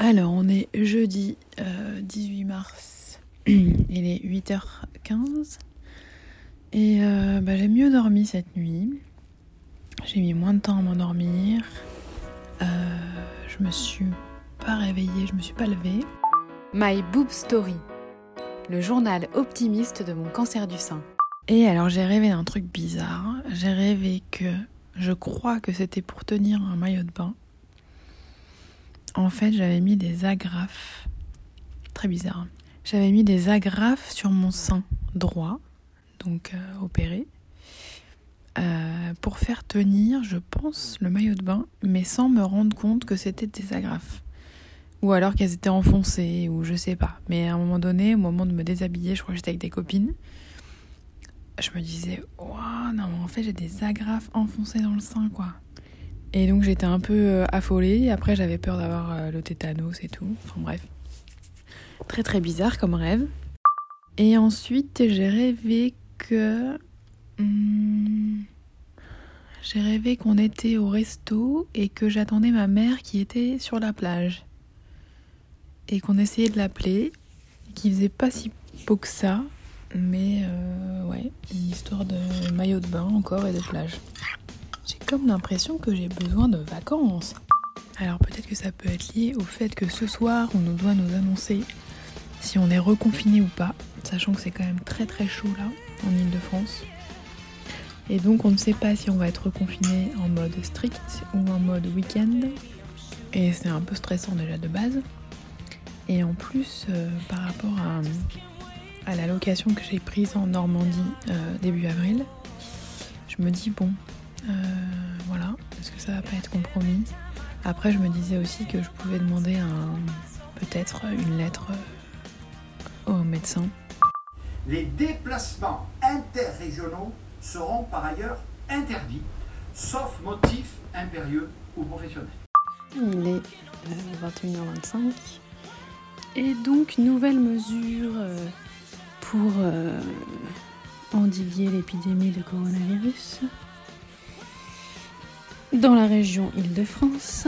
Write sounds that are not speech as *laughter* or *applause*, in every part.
Alors, on est jeudi 18 euh, mars, *clears throat* il est 8h15 et euh, bah, j'ai mieux dormi cette nuit. J'ai mis moins de temps à m'endormir. Euh, je me suis pas réveillée, je me suis pas levée. My Boob Story, le journal optimiste de mon cancer du sein. Et alors j'ai rêvé d'un truc bizarre. J'ai rêvé que je crois que c'était pour tenir un maillot de bain. En fait, j'avais mis des agrafes. Très bizarre. J'avais mis des agrafes sur mon sein droit, donc euh, opéré, euh, pour faire tenir, je pense, le maillot de bain, mais sans me rendre compte que c'était des agrafes. Ou alors qu'elles étaient enfoncées, ou je sais pas. Mais à un moment donné, au moment de me déshabiller, je crois que j'étais avec des copines je me disais, waouh, non, en fait, j'ai des agrafes enfoncées dans le sein, quoi. Et donc, j'étais un peu euh, affolée. Après, j'avais peur d'avoir euh, le tétanos et tout. Enfin, bref. Très, très bizarre comme rêve. Et ensuite, j'ai rêvé que. Hmm, j'ai rêvé qu'on était au resto et que j'attendais ma mère qui était sur la plage. Et qu'on essayait de l'appeler. Qui faisait pas si beau que ça. Mais euh, ouais, une histoire de maillot de bain encore et de plage. Comme l'impression que j'ai besoin de vacances. Alors peut-être que ça peut être lié au fait que ce soir, on doit nous annoncer si on est reconfiné ou pas, sachant que c'est quand même très très chaud là, en Ile-de-France. Et donc on ne sait pas si on va être reconfiné en mode strict ou en mode week-end. Et c'est un peu stressant déjà de base. Et en plus, euh, par rapport à à la location que j'ai prise en Normandie euh, début avril, je me dis bon, euh, est-ce que ça va pas être compromis Après, je me disais aussi que je pouvais demander un, peut-être une lettre euh, au médecin. Les déplacements interrégionaux seront par ailleurs interdits, sauf motif impérieux ou professionnel. Il est 21h25. Et donc, nouvelle mesure pour euh, endiguer l'épidémie de coronavirus dans la région Île-de-France.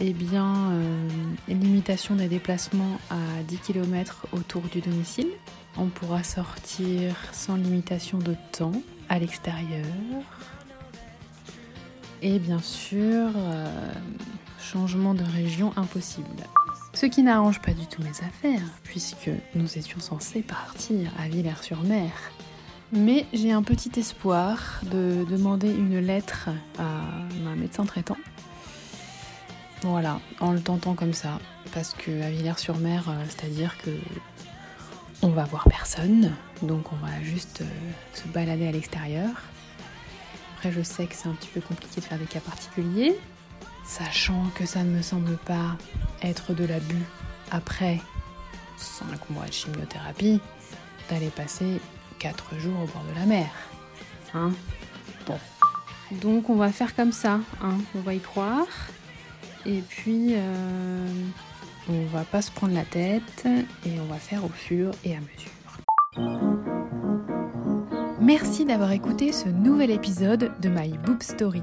Eh bien, euh, limitation des déplacements à 10 km autour du domicile. On pourra sortir sans limitation de temps à l'extérieur. Et bien sûr, euh, changement de région impossible. Ce qui n'arrange pas du tout mes affaires, puisque nous étions censés partir à Villers-sur-Mer. Mais j'ai un petit espoir de demander une lettre à ma médecin traitant. Voilà, en le tentant comme ça, parce que à Villers-sur-Mer, euh, c'est-à-dire que on va voir personne, donc on va juste euh, se balader à l'extérieur. Après, je sais que c'est un petit peu compliqué de faire des cas particuliers, sachant que ça ne me semble pas être de l'abus après 5 mois de chimiothérapie, d'aller passer 4 jours au bord de la mer. Hein? Bon. Donc on va faire comme ça, hein on va y croire. Et puis euh, on va pas se prendre la tête et on va faire au fur et à mesure. Merci d'avoir écouté ce nouvel épisode de My Boob Story.